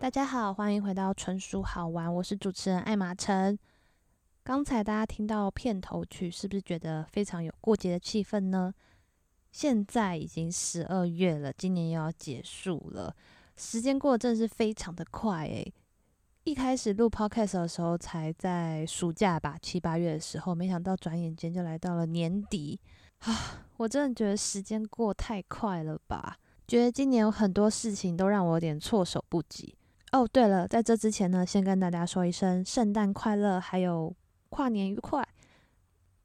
大家好，欢迎回到纯属好玩，我是主持人艾玛晨。刚才大家听到片头曲，是不是觉得非常有过节的气氛呢？现在已经十二月了，今年又要结束了，时间过得真是非常的快诶。一开始录 podcast 的时候，才在暑假吧，七八月的时候，没想到转眼间就来到了年底啊！我真的觉得时间过太快了吧？觉得今年有很多事情都让我有点措手不及。哦，对了，在这之前呢，先跟大家说一声圣诞快乐，还有跨年愉快。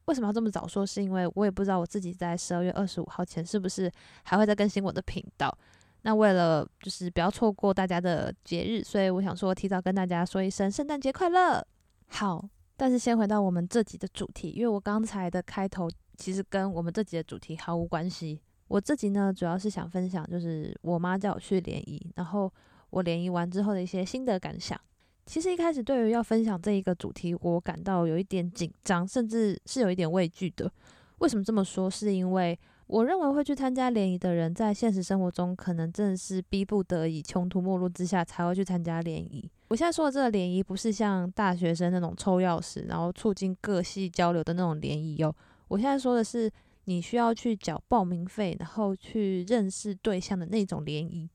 为什么要这么早说？是因为我也不知道我自己在十二月二十五号前是不是还会再更新我的频道。那为了就是不要错过大家的节日，所以我想说提早跟大家说一声圣诞节快乐。好，但是先回到我们这集的主题，因为我刚才的开头其实跟我们这集的主题毫无关系。我这集呢，主要是想分享，就是我妈叫我去联谊，然后。我联谊完之后的一些心得感想。其实一开始对于要分享这一个主题，我感到有一点紧张，甚至是有一点畏惧的。为什么这么说？是因为我认为会去参加联谊的人，在现实生活中可能真的是逼不得已、穷途末路之下才会去参加联谊。我现在说的这个联谊，不是像大学生那种抽钥匙，然后促进各系交流的那种联谊哦。我现在说的是，你需要去缴报名费，然后去认识对象的那种联谊。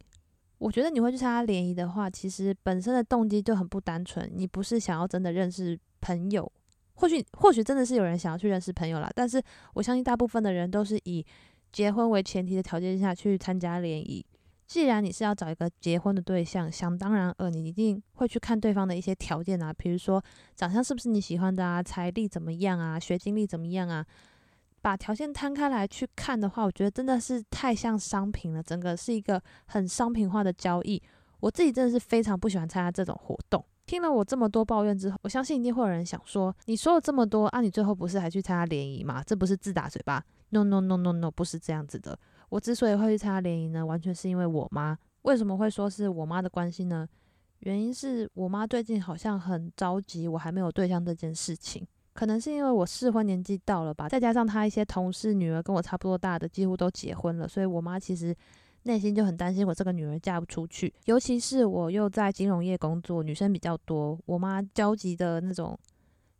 我觉得你会去参加联谊的话，其实本身的动机就很不单纯。你不是想要真的认识朋友，或许或许真的是有人想要去认识朋友啦，但是我相信大部分的人都是以结婚为前提的条件下去参加联谊。既然你是要找一个结婚的对象，想当然呃，你一定会去看对方的一些条件啊，比如说长相是不是你喜欢的啊，财力怎么样啊，学经历怎么样啊。把条件摊开来去看的话，我觉得真的是太像商品了，整个是一个很商品化的交易。我自己真的是非常不喜欢参加这种活动。听了我这么多抱怨之后，我相信一定会有人想说：你说了这么多啊，你最后不是还去参加联谊吗？这不是自打嘴巴？No No No No No，不是这样子的。我之所以会去参加联谊呢，完全是因为我妈。为什么会说是我妈的关系呢？原因是我妈最近好像很着急我还没有对象这件事情。可能是因为我适婚年纪到了吧，再加上他一些同事女儿跟我差不多大的，几乎都结婚了，所以我妈其实内心就很担心我这个女儿嫁不出去。尤其是我又在金融业工作，女生比较多，我妈焦急的那种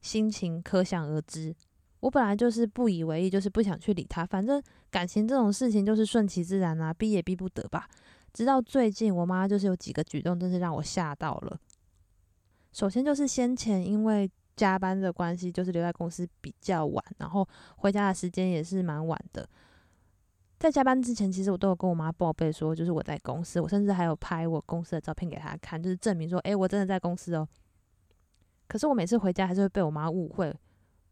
心情可想而知。我本来就是不以为意，就是不想去理她，反正感情这种事情就是顺其自然啊，逼也逼不得吧。直到最近，我妈就是有几个举动，真是让我吓到了。首先就是先前因为。加班的关系就是留在公司比较晚，然后回家的时间也是蛮晚的。在加班之前，其实我都有跟我妈报备说，就是我在公司，我甚至还有拍我公司的照片给她看，就是证明说，诶，我真的在公司哦。可是我每次回家还是会被我妈误会。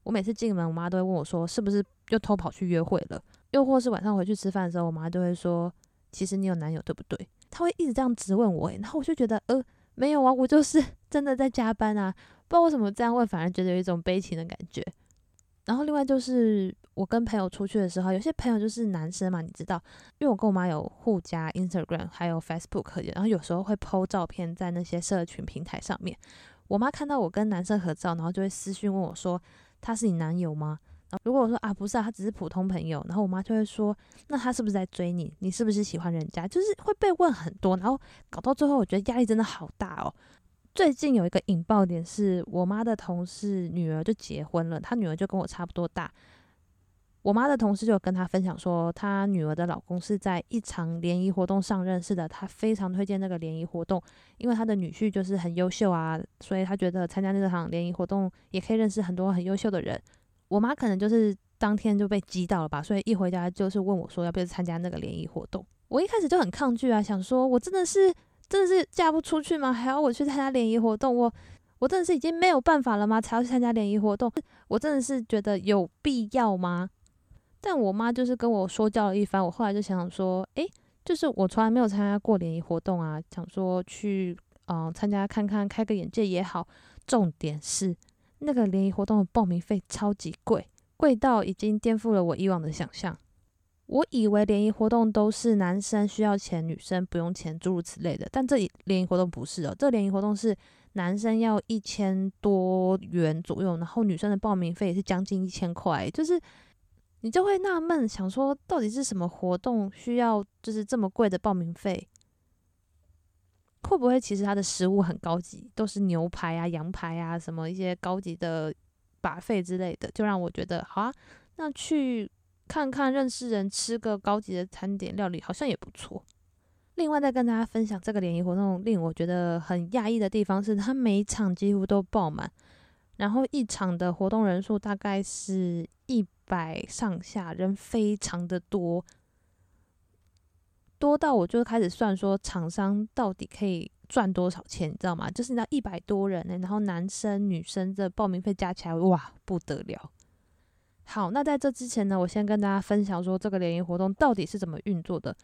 我每次进门，我妈都会问我说，是不是又偷跑去约会了？又或是晚上回去吃饭的时候，我妈就会说，其实你有男友对不对？她会一直这样质问我，诶，然后我就觉得，呃，没有啊，我就是 真的在加班啊。不知道为什么这样问，反而觉得有一种悲情的感觉。然后另外就是我跟朋友出去的时候，有些朋友就是男生嘛，你知道，因为我跟我妈有互加 Instagram 还有 Facebook，然后有时候会 PO 照片在那些社群平台上面。我妈看到我跟男生合照，然后就会私讯问我说：“他是你男友吗？”然后如果我说啊不是啊，他只是普通朋友，然后我妈就会说：“那他是不是在追你？你是不是喜欢人家？”就是会被问很多，然后搞到最后，我觉得压力真的好大哦。最近有一个引爆点，是我妈的同事女儿就结婚了，她女儿就跟我差不多大。我妈的同事就跟她分享说，她女儿的老公是在一场联谊活动上认识的，她非常推荐那个联谊活动，因为她的女婿就是很优秀啊，所以她觉得参加那场联谊活动也可以认识很多很优秀的人。我妈可能就是当天就被激到了吧，所以一回家就是问我说要不要参加那个联谊活动。我一开始就很抗拒啊，想说我真的是。真的是嫁不出去吗？还要我去参加联谊活动？我我真的是已经没有办法了吗？才要去参加联谊活动？我真的是觉得有必要吗？但我妈就是跟我说教了一番，我后来就想说，诶，就是我从来没有参加过联谊活动啊，想说去嗯参加看看，开个眼界也好。重点是那个联谊活动的报名费超级贵，贵到已经颠覆了我以往的想象。我以为联谊活动都是男生需要钱，女生不用钱，诸如此类的。但这里联谊活动不是哦，这联谊活动是男生要一千多元左右，然后女生的报名费也是将近一千块。就是你就会纳闷，想说到底是什么活动需要就是这么贵的报名费？会不会其实它的食物很高级，都是牛排啊、羊排啊，什么一些高级的把费之类的，就让我觉得好啊，那去看看认识人，吃个高级的餐点料理，好像也不错。另外再跟大家分享这个联谊活动，令我觉得很讶异的地方是，它每场几乎都爆满，然后一场的活动人数大概是一百上下，人非常的多。多到我就开始算说厂商到底可以赚多少钱，你知道吗？就是那一百多人呢，然后男生女生的报名费加起来，哇，不得了。好，那在这之前呢，我先跟大家分享说这个联谊活动到底是怎么运作的。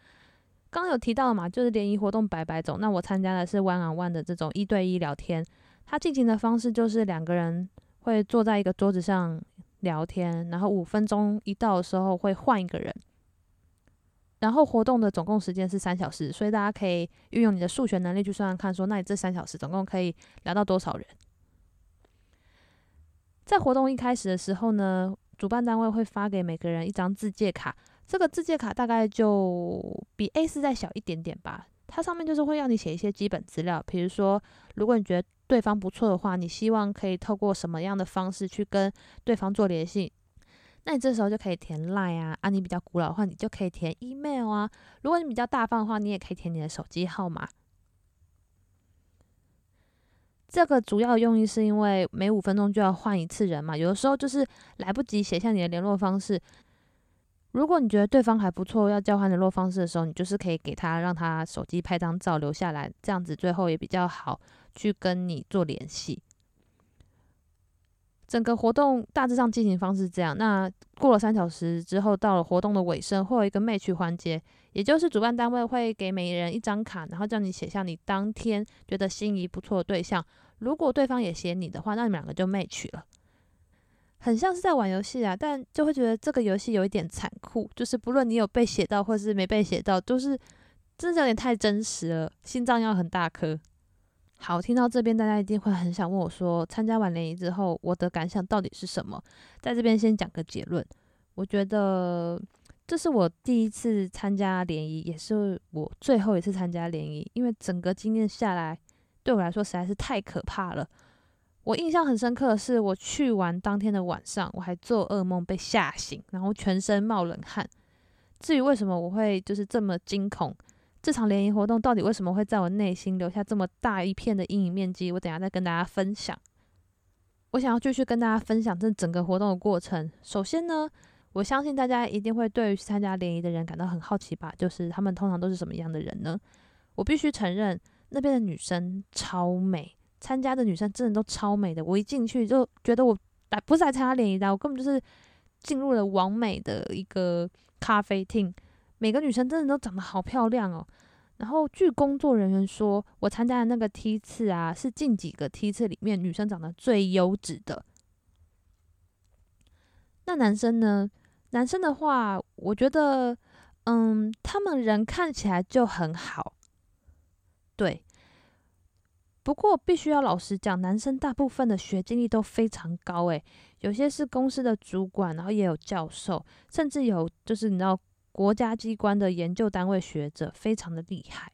刚刚有提到嘛，就是联谊活动百百种，那我参加的是 one on one 的这种一对一聊天，它进行的方式就是两个人会坐在一个桌子上聊天，然后五分钟一到的时候会换一个人。然后活动的总共时间是三小时，所以大家可以运用你的数学能力去算算看，说那你这三小时总共可以聊到多少人？在活动一开始的时候呢，主办单位会发给每个人一张自介卡，这个自介卡大概就比 A 四再小一点点吧。它上面就是会让你写一些基本资料，比如说如果你觉得对方不错的话，你希望可以透过什么样的方式去跟对方做联系。那你这时候就可以填 line 啊，啊，你比较古老的话，你就可以填 email 啊。如果你比较大方的话，你也可以填你的手机号码。这个主要用意是因为每五分钟就要换一次人嘛，有的时候就是来不及写下你的联络方式。如果你觉得对方还不错，要交换联络方式的时候，你就是可以给他，让他手机拍张照留下来，这样子最后也比较好去跟你做联系。整个活动大致上进行方式这样。那过了三小时之后，到了活动的尾声，会有一个 match 环节，也就是主办单位会给每人一张卡，然后叫你写下你当天觉得心仪不错的对象。如果对方也写你的话，那你们两个就 match 了。很像是在玩游戏啊，但就会觉得这个游戏有一点残酷，就是不论你有被写到或是没被写到，都是真的有点太真实了，心脏要很大颗。好，听到这边，大家一定会很想问我说，参加完联谊之后，我的感想到底是什么？在这边先讲个结论，我觉得这是我第一次参加联谊，也是我最后一次参加联谊，因为整个经验下来，对我来说实在是太可怕了。我印象很深刻的是，我去完当天的晚上，我还做噩梦被吓醒，然后全身冒冷汗。至于为什么我会就是这么惊恐？这场联谊活动到底为什么会在我内心留下这么大一片的阴影面积？我等下再跟大家分享。我想要继续跟大家分享这整个活动的过程。首先呢，我相信大家一定会对于参加联谊的人感到很好奇吧？就是他们通常都是什么样的人呢？我必须承认，那边的女生超美，参加的女生真的都超美的。我一进去就觉得我来不是来参加联谊的，我根本就是进入了完美的一个咖啡厅。每个女生真的都长得好漂亮哦。然后据工作人员说，我参加的那个梯次啊，是近几个梯次里面女生长得最优质的。那男生呢？男生的话，我觉得，嗯，他们人看起来就很好。对。不过必须要老实讲，男生大部分的学经历都非常高，诶，有些是公司的主管，然后也有教授，甚至有就是你知道。国家机关的研究单位学者非常的厉害，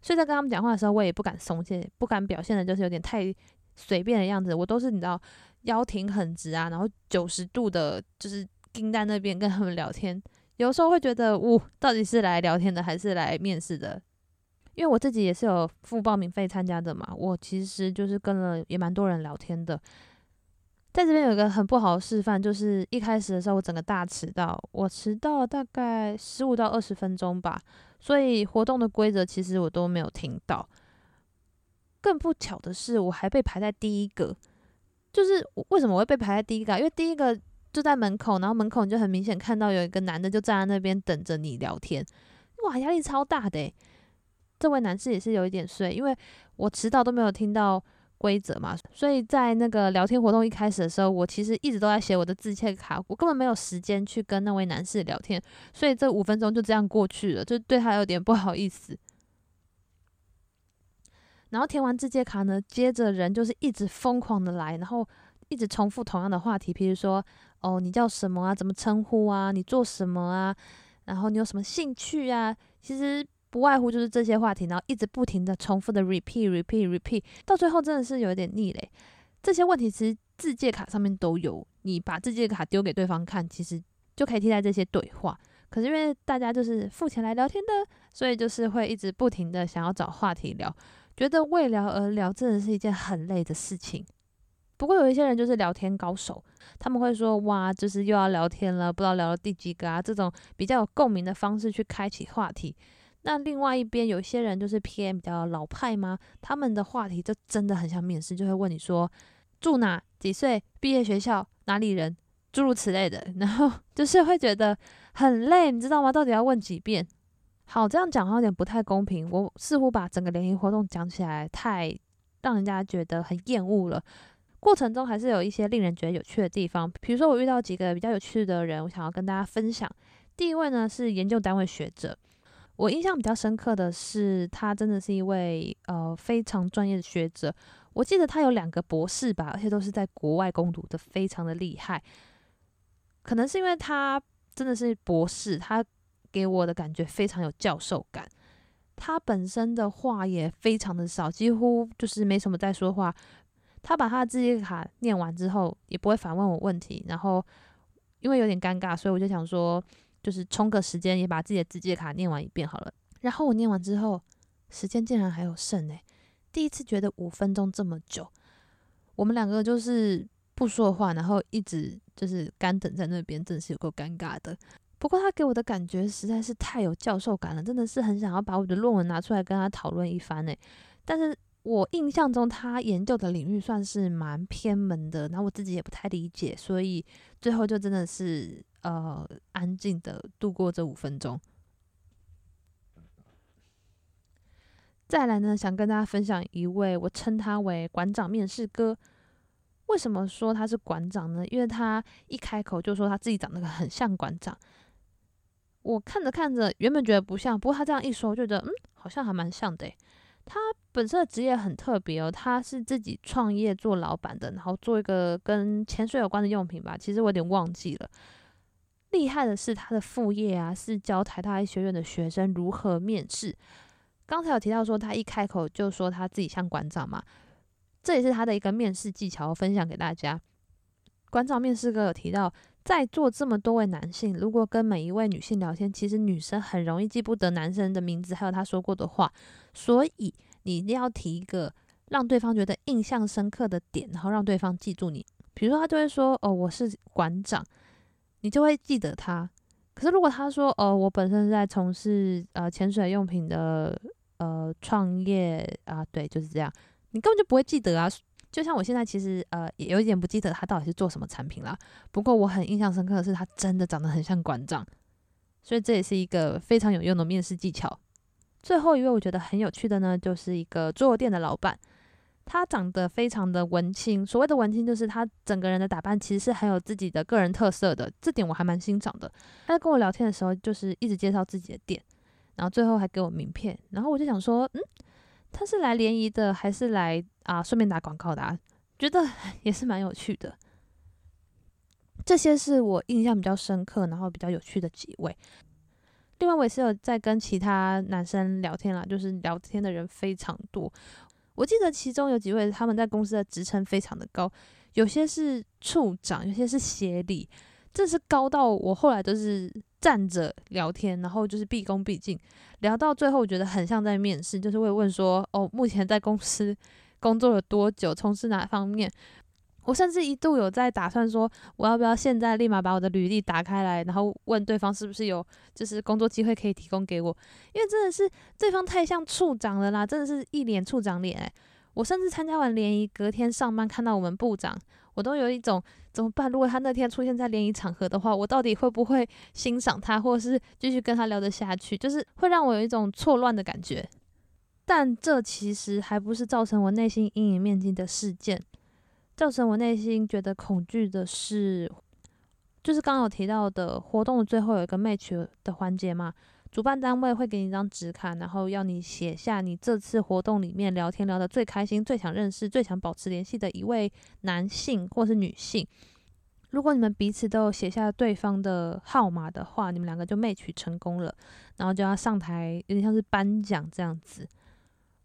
所以在跟他们讲话的时候，我也不敢松懈，不敢表现的就是有点太随便的样子。我都是你知道腰挺很直啊，然后九十度的，就是盯在那边跟他们聊天。有时候会觉得，呜，到底是来聊天的还是来面试的？因为我自己也是有付报名费参加的嘛，我其实就是跟了也蛮多人聊天的。在这边有一个很不好的示范，就是一开始的时候我整个大迟到，我迟到了大概十五到二十分钟吧，所以活动的规则其实我都没有听到。更不巧的是，我还被排在第一个。就是为什么我会被排在第一个？因为第一个就在门口，然后门口你就很明显看到有一个男的就站在那边等着你聊天，哇，压力超大的。这位男士也是有一点睡，因为我迟到都没有听到。规则嘛，所以在那个聊天活动一开始的时候，我其实一直都在写我的自切卡，我根本没有时间去跟那位男士聊天，所以这五分钟就这样过去了，就对他有点不好意思。然后填完自介卡呢，接着人就是一直疯狂的来，然后一直重复同样的话题，比如说哦，你叫什么啊？怎么称呼啊？你做什么啊？然后你有什么兴趣啊？其实。不外乎就是这些话题，然后一直不停的重复的 repeat repeat repeat，到最后真的是有点腻嘞。这些问题其实字界卡上面都有，你把字界卡丢给对方看，其实就可以替代这些对话。可是因为大家就是付钱来聊天的，所以就是会一直不停的想要找话题聊，觉得为聊而聊真的是一件很累的事情。不过有一些人就是聊天高手，他们会说哇，就是又要聊天了，不知道聊了第几个啊，这种比较有共鸣的方式去开启话题。那另外一边有些人就是偏比较老派吗？他们的话题就真的很像面试，就会问你说住哪、几岁、毕业学校、哪里人，诸如此类的。然后就是会觉得很累，你知道吗？到底要问几遍？好，这样讲好像有点不太公平。我似乎把整个联谊活动讲起来太让人家觉得很厌恶了。过程中还是有一些令人觉得有趣的地方，比如说我遇到几个比较有趣的人，我想要跟大家分享。第一位呢是研究单位学者，我印象比较深刻的是他真的是一位呃非常专业的学者。我记得他有两个博士吧，而且都是在国外攻读的，非常的厉害。可能是因为他真的是博士，他给我的感觉非常有教授感。他本身的话也非常的少，几乎就是没什么在说话。他把他的字节卡念完之后，也不会反问我问题。然后因为有点尴尬，所以我就想说，就是充个时间，也把自己的字节卡念完一遍好了。然后我念完之后，时间竟然还有剩诶，第一次觉得五分钟这么久。我们两个就是不说话，然后一直就是干等在那边，真的是有够尴尬的。不过他给我的感觉实在是太有教授感了，真的是很想要把我的论文拿出来跟他讨论一番诶。但是。我印象中，他研究的领域算是蛮偏门的，然后我自己也不太理解，所以最后就真的是呃安静的度过这五分钟。再来呢，想跟大家分享一位，我称他为馆长面试哥。为什么说他是馆长呢？因为他一开口就说他自己长得很像馆长。我看着看着，原本觉得不像，不过他这样一说，觉得嗯，好像还蛮像的。他本身的职业很特别哦，他是自己创业做老板的，然后做一个跟潜水有关的用品吧。其实我有点忘记了。厉害的是他的副业啊，是教台大医学院的学生如何面试。刚才有提到说他一开口就说他自己像馆长嘛，这也是他的一个面试技巧，分享给大家。馆长面试哥有提到，在座这么多位男性，如果跟每一位女性聊天，其实女生很容易记不得男生的名字，还有他说过的话。所以你一定要提一个让对方觉得印象深刻的点，然后让对方记住你。比如说，他就会说：“哦，我是馆长”，你就会记得他。可是如果他说：“哦，我本身是在从事呃潜水用品的呃创业啊，对，就是这样”，你根本就不会记得啊。就像我现在其实呃也有一点不记得他到底是做什么产品啦。不过我很印象深刻的是他真的长得很像馆长，所以这也是一个非常有用的面试技巧。最后一位我觉得很有趣的呢，就是一个桌游店的老板，他长得非常的文青。所谓的文青，就是他整个人的打扮其实是很有自己的个人特色的，这点我还蛮欣赏的。他在跟我聊天的时候，就是一直介绍自己的店，然后最后还给我名片，然后我就想说，嗯。他是来联谊的，还是来啊顺便打广告的？啊？觉得 也是蛮有趣的。这些是我印象比较深刻，然后比较有趣的几位。另外，我也是有在跟其他男生聊天啦，就是聊天的人非常多。我记得其中有几位他们在公司的职称非常的高，有些是处长，有些是协理，这是高到我后来都是。站着聊天，然后就是毕恭毕敬，聊到最后，我觉得很像在面试，就是会问说：“哦，目前在公司工作了多久？从事哪方面？”我甚至一度有在打算说，我要不要现在立马把我的履历打开来，然后问对方是不是有就是工作机会可以提供给我？因为真的是对方太像处长了啦，真的是一脸处长脸诶，我甚至参加完联谊，隔天上班看到我们部长。我都有一种怎么办？如果他那天出现在联谊场合的话，我到底会不会欣赏他，或者是继续跟他聊得下去？就是会让我有一种错乱的感觉。但这其实还不是造成我内心阴影面积的事件。造成我内心觉得恐惧的是，就是刚刚有提到的活动的最后有一个 match 的环节嘛。主办单位会给你一张纸卡，然后要你写下你这次活动里面聊天聊得最开心、最想认识、最想保持联系的一位男性或是女性。如果你们彼此都有写下对方的号码的话，你们两个就 match 成功了，然后就要上台，有点像是颁奖这样子。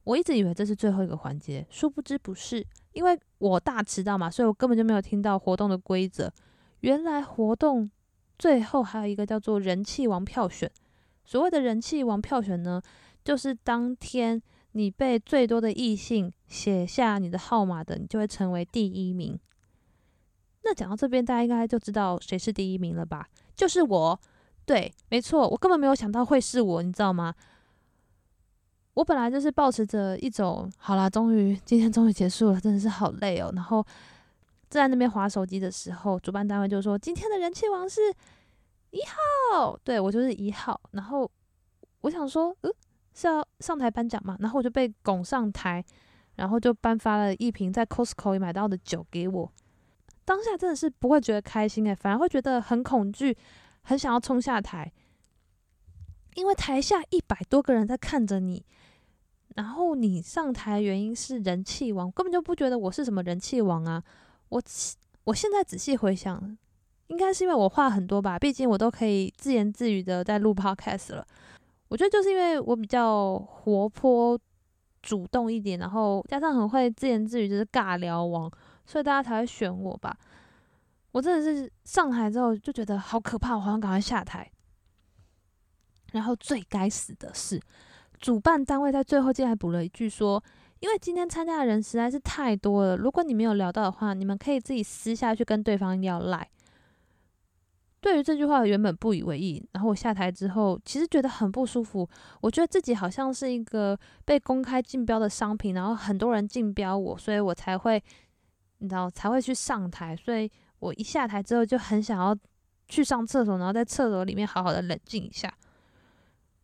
我一直以为这是最后一个环节，殊不知不是，因为我大迟到嘛，所以我根本就没有听到活动的规则。原来活动最后还有一个叫做人气王票选。所谓的人气王票选呢，就是当天你被最多的异性写下你的号码的，你就会成为第一名。那讲到这边，大家应该就知道谁是第一名了吧？就是我，对，没错，我根本没有想到会是我，你知道吗？我本来就是保持着一种，好啦，终于今天终于结束了，真的是好累哦。然后在那边划手机的时候，主办单位就说今天的人气王是一号，对我就是一号。然后我想说，嗯，是要上台颁奖嘛？然后我就被拱上台，然后就颁发了一瓶在 Costco 里买到的酒给我。当下真的是不会觉得开心诶，反而会觉得很恐惧，很想要冲下台，因为台下一百多个人在看着你，然后你上台原因是人气王，根本就不觉得我是什么人气王啊！我我现在仔细回想，应该是因为我话很多吧，毕竟我都可以自言自语的在录 podcast 了。我觉得就是因为我比较活泼、主动一点，然后加上很会自言自语，就是尬聊王。所以大家才会选我吧？我真的是上台之后就觉得好可怕，我好像赶快下台。然后最该死的是，主办单位在最后竟然补了一句说：“因为今天参加的人实在是太多了，如果你没有聊到的话，你们可以自己私下去跟对方要赖。”对于这句话原本不以为意，然后我下台之后，其实觉得很不舒服。我觉得自己好像是一个被公开竞标的商品，然后很多人竞标我，所以我才会。你知道才会去上台，所以我一下台之后就很想要去上厕所，然后在厕所里面好好的冷静一下。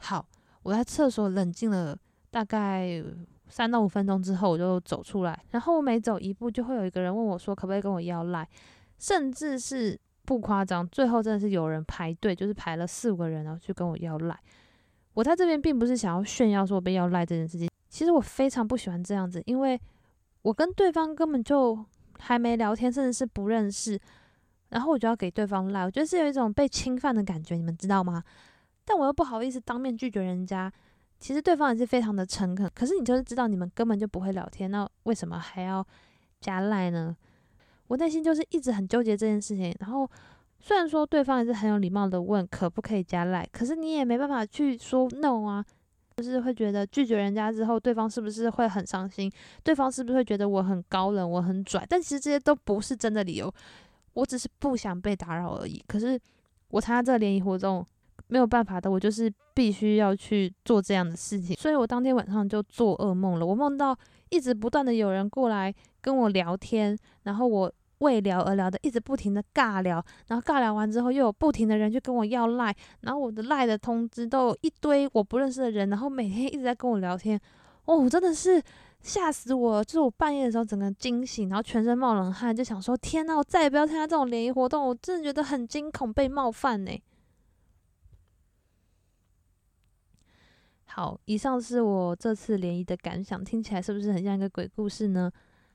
好，我在厕所冷静了大概三到五分钟之后，我就走出来。然后我每走一步，就会有一个人问我说：“可不可以跟我要赖？”甚至是不夸张，最后真的是有人排队，就是排了四五个人，然后去跟我要赖。我在这边并不是想要炫耀说我被要赖这件事情，其实我非常不喜欢这样子，因为我跟对方根本就。还没聊天，甚至是不认识，然后我就要给对方赖，我觉得是有一种被侵犯的感觉，你们知道吗？但我又不好意思当面拒绝人家，其实对方也是非常的诚恳，可是你就是知道你们根本就不会聊天，那为什么还要加赖呢？我内心就是一直很纠结这件事情。然后虽然说对方也是很有礼貌的问可不可以加赖，可是你也没办法去说 no 啊。就是会觉得拒绝人家之后，对方是不是会很伤心？对方是不是会觉得我很高冷，我很拽？但其实这些都不是真的理由，我只是不想被打扰而已。可是我参加这个联谊活动没有办法的，我就是必须要去做这样的事情。所以我当天晚上就做噩梦了，我梦到一直不断的有人过来跟我聊天，然后我。为聊而聊的，一直不停的尬聊，然后尬聊完之后，又有不停的人去跟我要赖，然后我的赖的通知都有一堆我不认识的人，然后每天一直在跟我聊天，哦，真的是吓死我！就是我半夜的时候整个惊醒，然后全身冒冷汗，就想说天呐，我再也不要参加这种联谊活动，我真的觉得很惊恐，被冒犯呢。好，以上是我这次联谊的感想，听起来是不是很像一个鬼故事呢？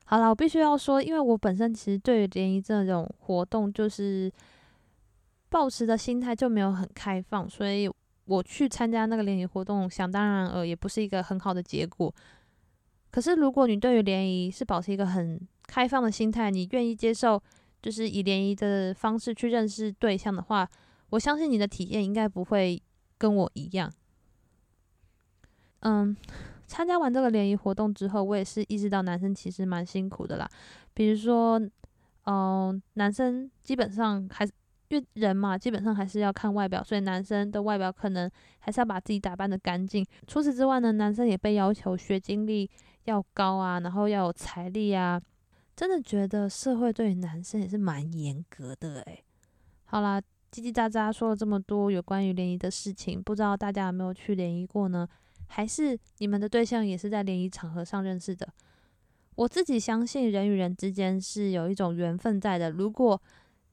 好了，我必须要说，因为我本身其实对于联谊这种活动就是抱持的心态就没有很开放，所以我去参加那个联谊活动，想当然呃也不是一个很好的结果。可是如果你对于联谊是保持一个很开放的心态，你愿意接受就是以联谊的方式去认识对象的话，我相信你的体验应该不会跟我一样。嗯。参加完这个联谊活动之后，我也是意识到男生其实蛮辛苦的啦。比如说，嗯，男生基本上还是因为人嘛，基本上还是要看外表，所以男生的外表可能还是要把自己打扮的干净。除此之外呢，男生也被要求学经历要高啊，然后要有财力啊。真的觉得社会对男生也是蛮严格的诶。好啦，叽叽喳喳说了这么多有关于联谊的事情，不知道大家有没有去联谊过呢？还是你们的对象也是在联谊场合上认识的？我自己相信人与人之间是有一种缘分在的。如果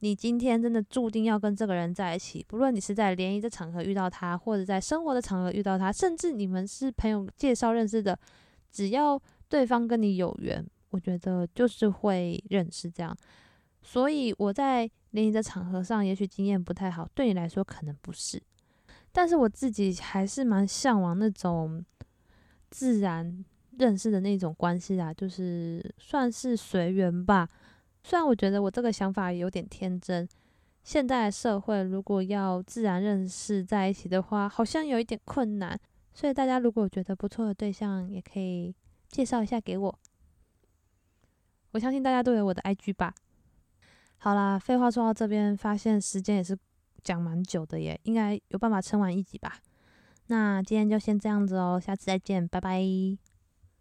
你今天真的注定要跟这个人在一起，不论你是在联谊的场合遇到他，或者在生活的场合遇到他，甚至你们是朋友介绍认识的，只要对方跟你有缘，我觉得就是会认识这样。所以我在联谊的场合上，也许经验不太好，对你来说可能不是。但是我自己还是蛮向往那种自然认识的那种关系啊，就是算是随缘吧。虽然我觉得我这个想法有点天真，现代社会如果要自然认识在一起的话，好像有一点困难。所以大家如果觉得不错的对象，也可以介绍一下给我。我相信大家都有我的 IG 吧。好啦，废话说到这边，发现时间也是讲蛮久的耶，应该有办法撑完一集吧。那今天就先这样子哦，下次再见，拜拜。